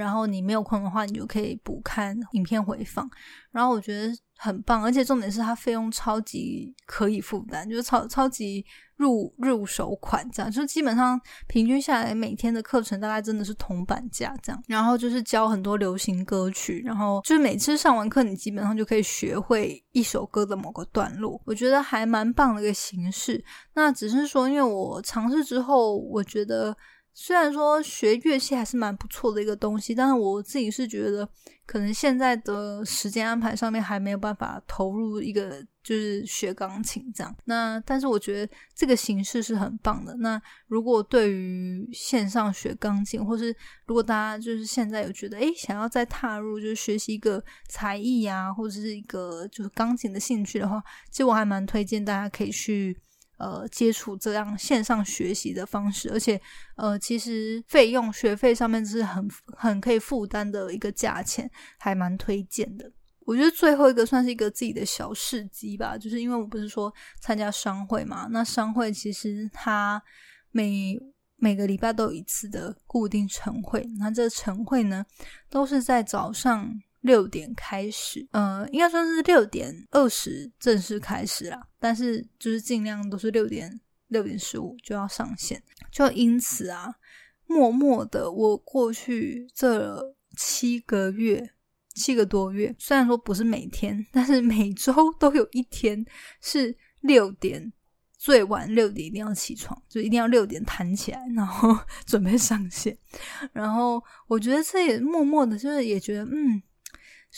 S1: 然后你没有空的话，你就可以补看影片回放。然后我觉得很棒，而且重点是它费用超级可以负担，就是超超级入入手款这样。就基本上平均下来，每天的课程大概真的是铜板价这样。然后就是教很多流行歌曲，然后就是每次上完课，你基本上就可以学会一首歌的某个段落。我觉得还蛮棒的一个形式。那只是说，因为我尝试之后，我觉得。虽然说学乐器还是蛮不错的一个东西，但是我自己是觉得，可能现在的时间安排上面还没有办法投入一个就是学钢琴这样。那但是我觉得这个形式是很棒的。那如果对于线上学钢琴，或是如果大家就是现在有觉得诶想要再踏入就是学习一个才艺呀，或者是一个就是钢琴的兴趣的话，其实我还蛮推荐大家可以去。呃，接触这样线上学习的方式，而且呃，其实费用学费上面是很很可以负担的一个价钱，还蛮推荐的。我觉得最后一个算是一个自己的小事迹吧，就是因为我不是说参加商会嘛，那商会其实它每每个礼拜都有一次的固定晨会，那这晨会呢都是在早上。六点开始，呃，应该说是六点二十正式开始啦，但是就是尽量都是六点六点十五就要上线，就因此啊，默默的我过去这七个月，七个多月，虽然说不是每天，但是每周 都有一天是六点，最晚六点一定要起床，就一定要六点弹起来，然后 准备上线，然后我觉得这也默默的，就是也觉得嗯。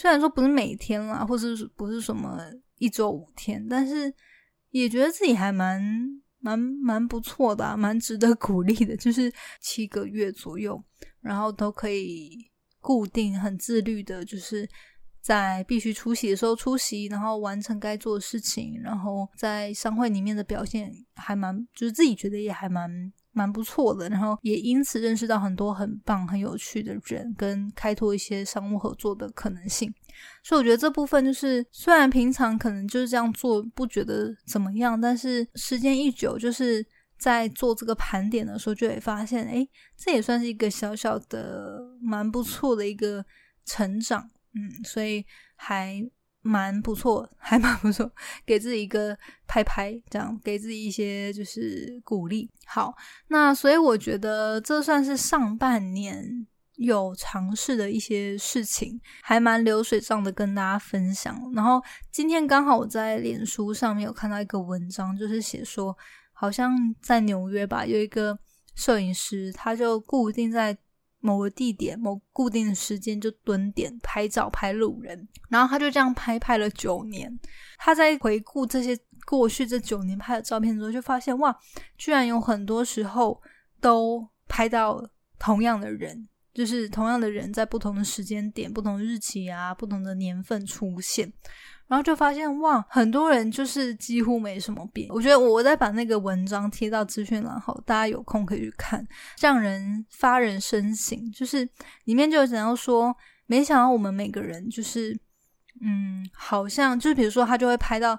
S1: 虽然说不是每天啦，或是不是什么一周五天，但是也觉得自己还蛮蛮蛮不错的，蛮值得鼓励的。就是七个月左右，然后都可以固定、很自律的，就是在必须出席的时候出席，然后完成该做的事情，然后在商会里面的表现还蛮，就是自己觉得也还蛮。蛮不错的，然后也因此认识到很多很棒、很有趣的人，跟开拓一些商务合作的可能性。所以我觉得这部分就是，虽然平常可能就是这样做不觉得怎么样，但是时间一久，就是在做这个盘点的时候，就会发现，哎，这也算是一个小小的、蛮不错的一个成长。嗯，所以还。蛮不错，还蛮不错，给自己一个拍拍，这样给自己一些就是鼓励。好，那所以我觉得这算是上半年有尝试的一些事情，还蛮流水账的跟大家分享。然后今天刚好我在脸书上面有看到一个文章，就是写说，好像在纽约吧，有一个摄影师，他就固定在。某个地点、某固定的时间就蹲点拍照、拍路人，然后他就这样拍拍了九年。他在回顾这些过去这九年拍的照片之后，就发现哇，居然有很多时候都拍到同样的人，就是同样的人在不同的时间点、不同日期啊、不同的年份出现。然后就发现哇，很多人就是几乎没什么变。我觉得我在把那个文章贴到资讯栏后，大家有空可以去看，让人发人深省。就是里面就有讲到说，没想到我们每个人就是，嗯，好像就是比如说他就会拍到。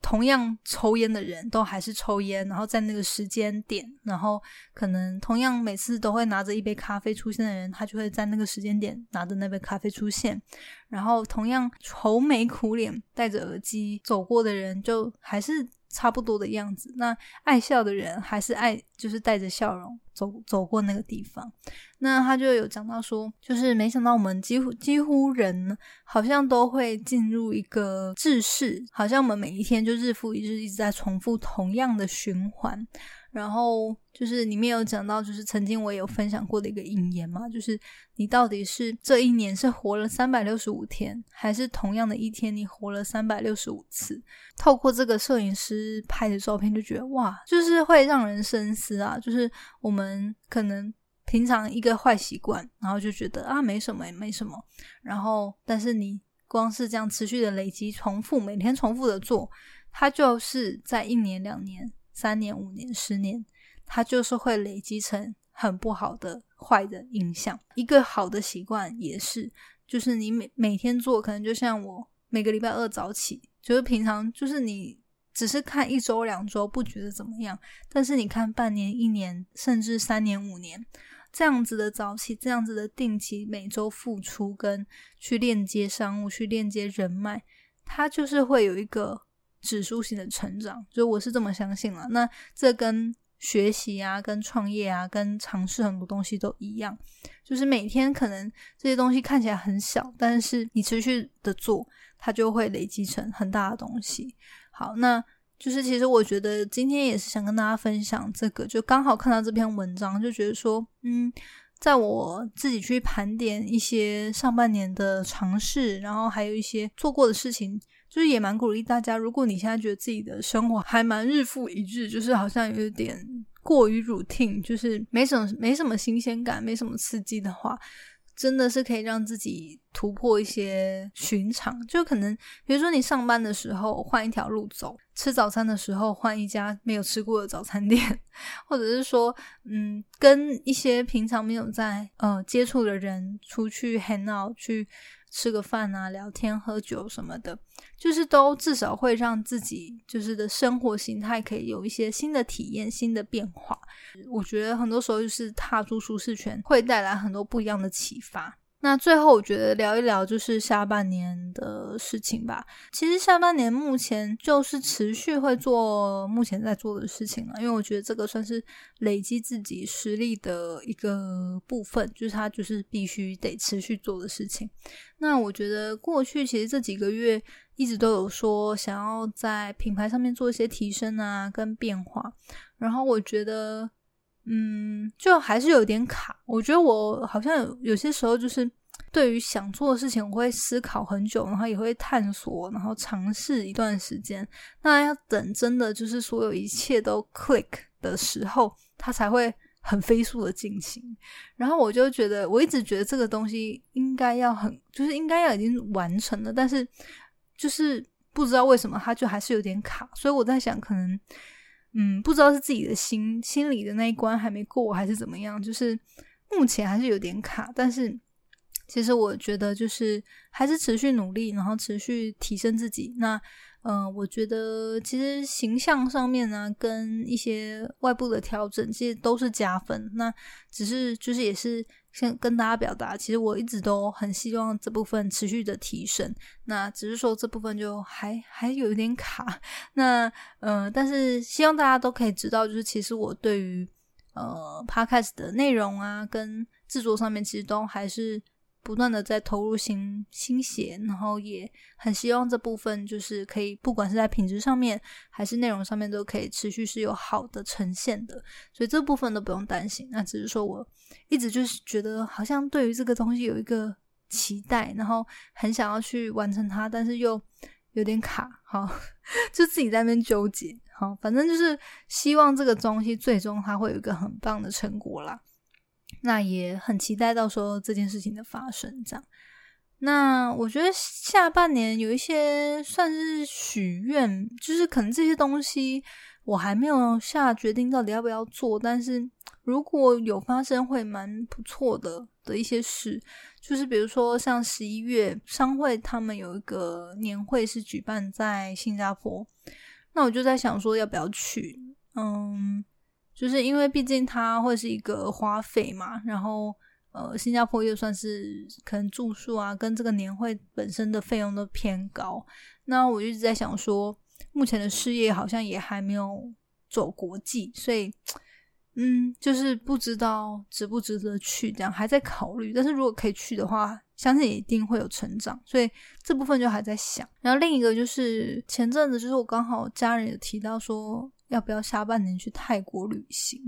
S1: 同样抽烟的人都还是抽烟，然后在那个时间点，然后可能同样每次都会拿着一杯咖啡出现的人，他就会在那个时间点拿着那杯咖啡出现。然后同样愁眉苦脸戴着耳机走过的人，就还是。差不多的样子，那爱笑的人还是爱，就是带着笑容走走过那个地方。那他就有讲到说，就是没想到我们几乎几乎人好像都会进入一个制式，好像我们每一天就日复一日一直在重复同样的循环。然后就是里面有讲到，就是曾经我有分享过的一个引言嘛，就是你到底是这一年是活了三百六十五天，还是同样的一天你活了三百六十五次？透过这个摄影师拍的照片，就觉得哇，就是会让人深思啊。就是我们可能平常一个坏习惯，然后就觉得啊没什么也没什么，然后但是你光是这样持续的累积、重复，每天重复的做，它就是在一年两年。三年、五年、十年，它就是会累积成很不好的、坏的印象。一个好的习惯也是，就是你每每天做，可能就像我每个礼拜二早起，就是平常就是你只是看一周、两周不觉得怎么样，但是你看半年、一年，甚至三年、五年这样子的早起，这样子的定期每周付出，跟去链接商务、去链接人脉，它就是会有一个。指数型的成长，就我是这么相信了。那这跟学习啊、跟创业啊、跟尝试很多东西都一样，就是每天可能这些东西看起来很小，但是你持续的做，它就会累积成很大的东西。好，那就是其实我觉得今天也是想跟大家分享这个，就刚好看到这篇文章，就觉得说，嗯，在我自己去盘点一些上半年的尝试，然后还有一些做过的事情。就是也蛮鼓励大家，如果你现在觉得自己的生活还蛮日复一日，就是好像有点过于 routine，就是没什么没什么新鲜感，没什么刺激的话，真的是可以让自己突破一些寻常。就可能比如说你上班的时候换一条路走，吃早餐的时候换一家没有吃过的早餐店，或者是说嗯跟一些平常没有在呃接触的人出去 hang out 去。吃个饭啊，聊天、喝酒什么的，就是都至少会让自己就是的生活形态可以有一些新的体验、新的变化。我觉得很多时候就是踏出舒适圈，会带来很多不一样的启发。那最后，我觉得聊一聊就是下半年的事情吧。其实下半年目前就是持续会做目前在做的事情了，因为我觉得这个算是累积自己实力的一个部分，就是它就是必须得持续做的事情。那我觉得过去其实这几个月一直都有说想要在品牌上面做一些提升啊，跟变化。然后我觉得。嗯，就还是有点卡。我觉得我好像有有些时候，就是对于想做的事情，我会思考很久，然后也会探索，然后尝试一段时间。那要等真的就是所有一切都 click 的时候，它才会很飞速的进行。然后我就觉得，我一直觉得这个东西应该要很，就是应该要已经完成了，但是就是不知道为什么它就还是有点卡。所以我在想，可能。嗯，不知道是自己的心心里的那一关还没过，还是怎么样，就是目前还是有点卡。但是其实我觉得，就是还是持续努力，然后持续提升自己。那嗯，我觉得其实形象上面呢，跟一些外部的调整，其实都是加分。那只是就是也是。先跟大家表达，其实我一直都很希望这部分持续的提升。那只是说这部分就还还有一点卡。那嗯，但是希望大家都可以知道，就是其实我对于呃 podcast 的内容啊，跟制作上面，其实都还是。不断的在投入心心血，然后也很希望这部分就是可以，不管是在品质上面还是内容上面，都可以持续是有好的呈现的。所以这部分都不用担心。那只是说我一直就是觉得，好像对于这个东西有一个期待，然后很想要去完成它，但是又有点卡，好，就自己在那边纠结。好，反正就是希望这个东西最终它会有一个很棒的成果啦。那也很期待到时候这件事情的发生。这样，那我觉得下半年有一些算是许愿，就是可能这些东西我还没有下决定到底要不要做，但是如果有发生，会蛮不错的的一些事，就是比如说像十一月商会他们有一个年会是举办在新加坡，那我就在想说要不要去，嗯。就是因为毕竟它会是一个花费嘛，然后呃，新加坡又算是可能住宿啊，跟这个年会本身的费用都偏高。那我一直在想说，目前的事业好像也还没有走国际，所以嗯，就是不知道值不值得去，这样还在考虑。但是如果可以去的话，相信一定会有成长，所以这部分就还在想。然后另一个就是前阵子，就是我刚好家人有提到说。要不要下半年去泰国旅行？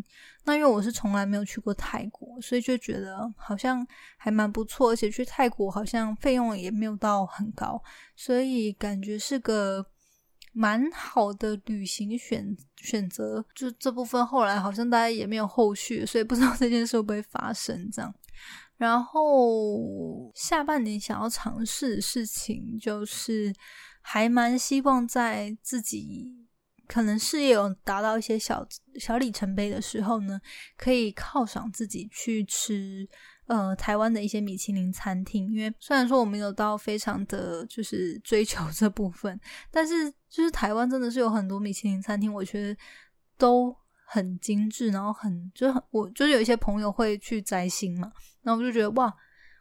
S1: 那因为我是从来没有去过泰国，所以就觉得好像还蛮不错，而且去泰国好像费用也没有到很高，所以感觉是个蛮好的旅行选选择。就这部分后来好像大家也没有后续，所以不知道这件事会不会发生这样。然后下半年想要尝试的事情，就是还蛮希望在自己。可能事业有达到一些小小里程碑的时候呢，可以犒赏自己去吃呃台湾的一些米其林餐厅。因为虽然说我没有到非常的就是追求这部分，但是就是台湾真的是有很多米其林餐厅，我觉得都很精致，然后很就很我就是有一些朋友会去摘星嘛，然后我就觉得哇，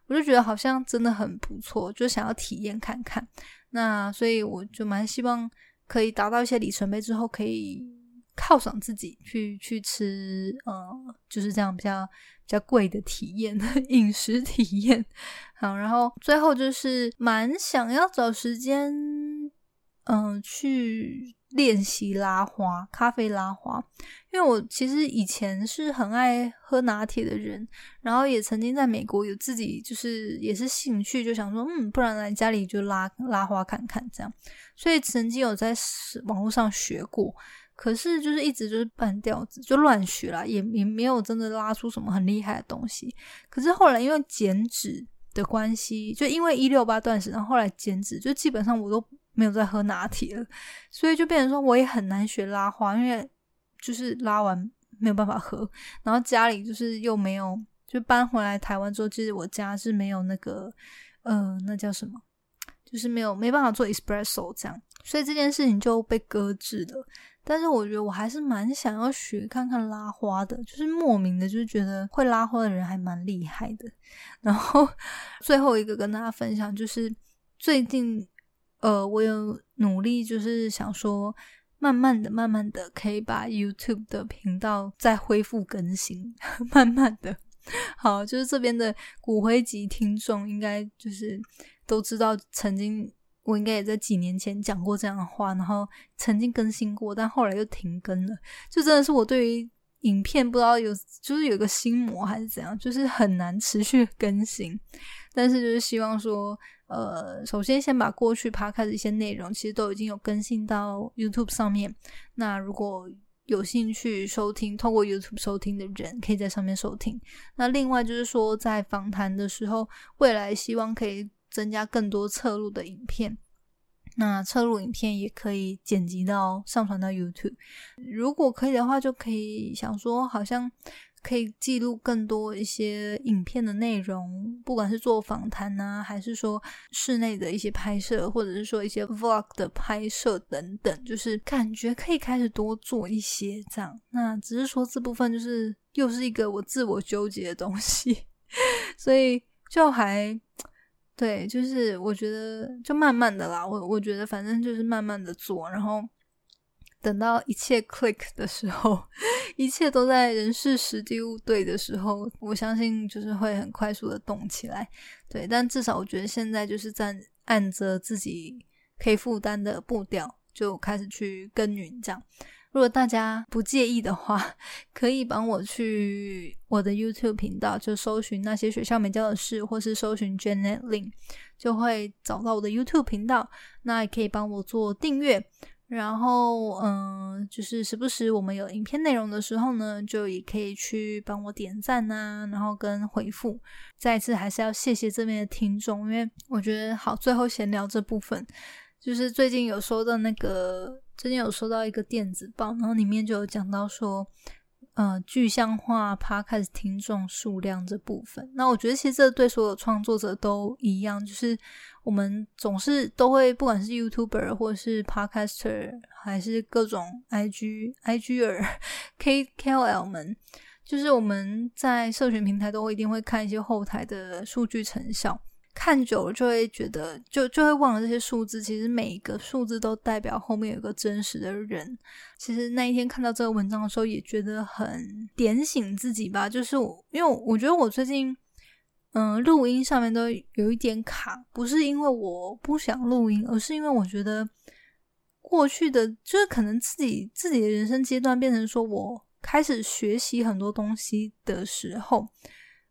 S1: 我就觉得好像真的很不错，就想要体验看看。那所以我就蛮希望。可以达到一些里程碑之后，可以犒赏自己去去吃，呃，就是这样比较比较贵的体验，饮食体验。好，然后最后就是蛮想要找时间，嗯，去。练习拉花，咖啡拉花，因为我其实以前是很爱喝拿铁的人，然后也曾经在美国有自己就是也是兴趣，就想说，嗯，不然来家里就拉拉花看看这样，所以曾经有在网络上学过，可是就是一直就是半吊子，就乱学啦，也也没有真的拉出什么很厉害的东西。可是后来因为减脂的关系，就因为一六八断食，然后后来减脂，就基本上我都。没有在喝拿铁了，所以就变成说我也很难学拉花，因为就是拉完没有办法喝，然后家里就是又没有，就搬回来台湾之后，其实我家是没有那个，呃，那叫什么，就是没有没办法做 espresso 这样，所以这件事情就被搁置了。但是我觉得我还是蛮想要学看看拉花的，就是莫名的，就是觉得会拉花的人还蛮厉害的。然后最后一个跟大家分享就是最近。呃，我有努力，就是想说，慢慢的、慢慢的，可以把 YouTube 的频道再恢复更新。慢慢的，好，就是这边的骨灰级听众，应该就是都知道，曾经我应该也在几年前讲过这样的话，然后曾经更新过，但后来又停更了。就真的是我对于影片不知道有，就是有个心魔还是怎样，就是很难持续更新。但是就是希望说。呃，首先先把过去爬开的一些内容，其实都已经有更新到 YouTube 上面。那如果有兴趣收听，透过 YouTube 收听的人，可以在上面收听。那另外就是说，在访谈的时候，未来希望可以增加更多侧录的影片。那侧录影片也可以剪辑到上传到 YouTube。如果可以的话，就可以想说，好像。可以记录更多一些影片的内容，不管是做访谈啊，还是说室内的一些拍摄，或者是说一些 vlog 的拍摄等等，就是感觉可以开始多做一些这样。那只是说这部分就是又是一个我自我纠结的东西，所以就还对，就是我觉得就慢慢的啦，我我觉得反正就是慢慢的做，然后。等到一切 click 的时候，一切都在人事实地物对的时候，我相信就是会很快速的动起来。对，但至少我觉得现在就是在按着自己可以负担的步调，就开始去耕耘。这样，如果大家不介意的话，可以帮我去我的 YouTube 频道，就搜寻那些学校没教的事，或是搜寻 Janet Lin，就会找到我的 YouTube 频道。那也可以帮我做订阅。然后，嗯，就是时不时我们有影片内容的时候呢，就也可以去帮我点赞呐，然后跟回复。再一次还是要谢谢这边的听众，因为我觉得好。最后闲聊这部分，就是最近有收到那个，最近有收到一个电子报，然后里面就有讲到说。呃，具象化 Podcast 听众数量这部分，那我觉得其实这对所有创作者都一样，就是我们总是都会，不管是 YouTuber 或者是 Podcaster，还是各种 IG IGer K KOL 们，就是我们在社群平台都一定会看一些后台的数据成效。看久了就会觉得，就就会忘了这些数字。其实每一个数字都代表后面有个真实的人。其实那一天看到这个文章的时候，也觉得很点醒自己吧。就是我，因为我觉得我最近，嗯，录音上面都有一点卡，不是因为我不想录音，而是因为我觉得过去的，就是可能自己自己的人生阶段变成说我开始学习很多东西的时候，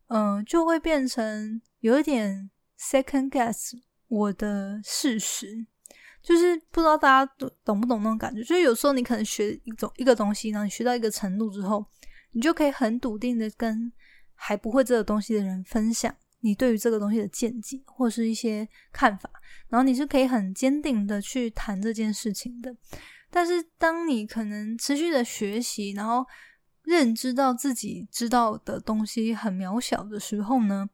S1: 嗯，就会变成有一点。Second guess 我的事实，就是不知道大家懂懂不懂那种感觉。就是有时候你可能学一种一个东西，然后你学到一个程度之后，你就可以很笃定的跟还不会这个东西的人分享你对于这个东西的见解或是一些看法，然后你是可以很坚定的去谈这件事情的。但是当你可能持续的学习，然后认知到自己知道的东西很渺小的时候呢？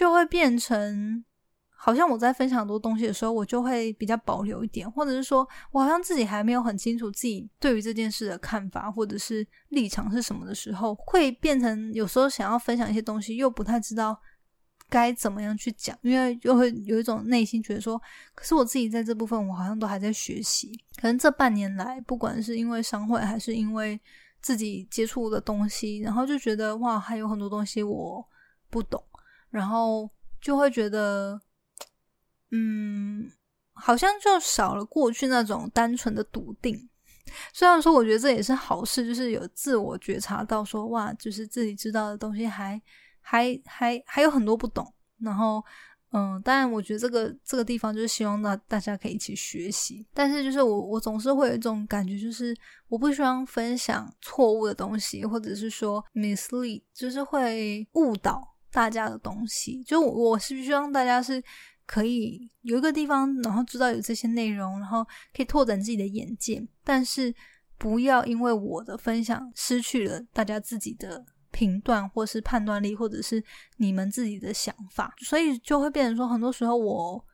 S1: 就会变成，好像我在分享很多东西的时候，我就会比较保留一点，或者是说我好像自己还没有很清楚自己对于这件事的看法或者是立场是什么的时候，会变成有时候想要分享一些东西，又不太知道该怎么样去讲，因为又会有一种内心觉得说，可是我自己在这部分我好像都还在学习，可能这半年来，不管是因为商会还是因为自己接触的东西，然后就觉得哇，还有很多东西我不懂。然后就会觉得，嗯，好像就少了过去那种单纯的笃定。虽然说，我觉得这也是好事，就是有自我觉察到说，哇，就是自己知道的东西还还还还有很多不懂。然后，嗯，当然，我觉得这个这个地方就是希望大大家可以一起学习。但是，就是我我总是会有一种感觉，就是我不希望分享错误的东西，或者是说 mislead，就是会误导。大家的东西，就我是希望大家是可以有一个地方，然后知道有这些内容，然后可以拓展自己的眼界，但是不要因为我的分享失去了大家自己的评断，或是判断力，或者是你们自己的想法，所以就会变成说，很多时候我。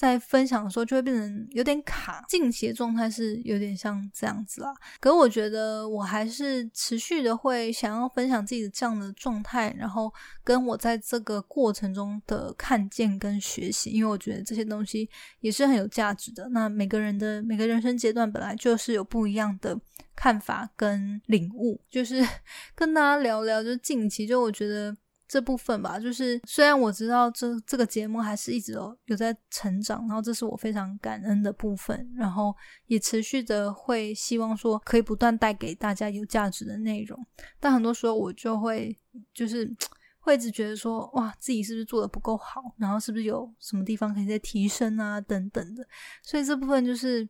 S1: 在分享的时候就会变成有点卡，近期的状态是有点像这样子啦。可我觉得我还是持续的会想要分享自己的这样的状态，然后跟我在这个过程中的看见跟学习，因为我觉得这些东西也是很有价值的。那每个人的每个人生阶段本来就是有不一样的看法跟领悟，就是 跟大家聊聊，就近期就我觉得。这部分吧，就是虽然我知道这这个节目还是一直有有在成长，然后这是我非常感恩的部分，然后也持续的会希望说可以不断带给大家有价值的内容，但很多时候我就会就是会一直觉得说哇自己是不是做的不够好，然后是不是有什么地方可以再提升啊等等的，所以这部分就是。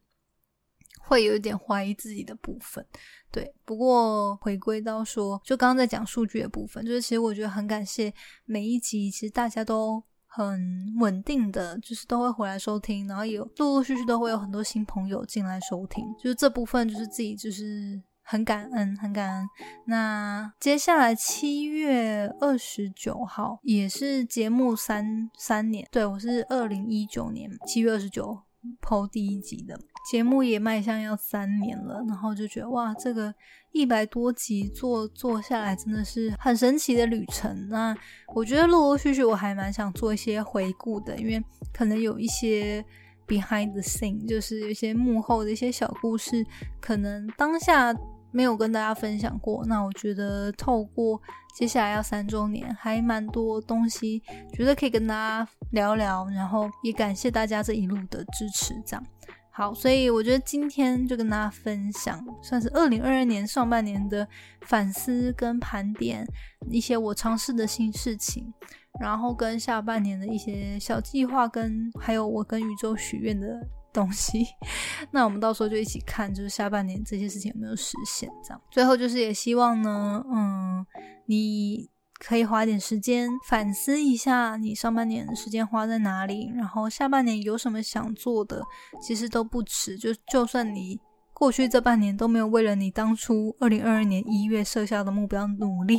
S1: 会有一点怀疑自己的部分，对。不过回归到说，就刚刚在讲数据的部分，就是其实我觉得很感谢每一集，其实大家都很稳定的，就是都会回来收听，然后有陆陆续续都会有很多新朋友进来收听，就是这部分就是自己就是很感恩，很感恩。那接下来七月二十九号也是节目三三年，对我是二零一九年七月二十九。播第一集的节目也迈向要三年了，然后就觉得哇，这个一百多集做做下来真的是很神奇的旅程。那我觉得陆陆续续我还蛮想做一些回顾的，因为可能有一些 behind the scene，就是有一些幕后的一些小故事，可能当下。没有跟大家分享过，那我觉得透过接下来要三周年，还蛮多东西，觉得可以跟大家聊聊，然后也感谢大家这一路的支持。这样好，所以我觉得今天就跟大家分享，算是二零二二年上半年的反思跟盘点，一些我尝试的新事情，然后跟下半年的一些小计划，跟还有我跟宇宙许愿的东西。那我们到时候就一起看，就是下半年这些事情有没有实现。这样，最后就是也希望呢，嗯，你可以花点时间反思一下，你上半年的时间花在哪里，然后下半年有什么想做的，其实都不迟。就就算你。过去这半年都没有为了你当初二零二二年一月设下的目标努力。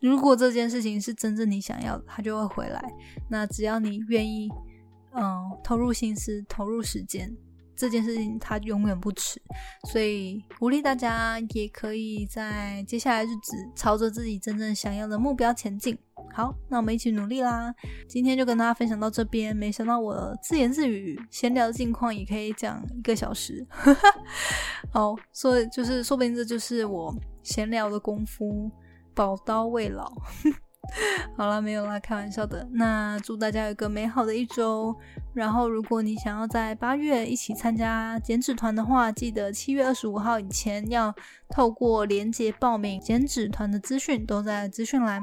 S1: 如果这件事情是真正你想要的，它就会回来。那只要你愿意，嗯，投入心思、投入时间，这件事情它永远不迟。所以鼓励大家也可以在接下来日子朝着自己真正想要的目标前进。好，那我们一起努力啦！今天就跟大家分享到这边。没想到我自言自语闲聊的近况也可以讲一个小时，好，所以就是说不定这就是我闲聊的功夫，宝刀未老。好了，没有啦，开玩笑的。那祝大家有个美好的一周。然后，如果你想要在八月一起参加剪纸团的话，记得七月二十五号以前要透过连接报名。剪纸团的资讯都在资讯栏。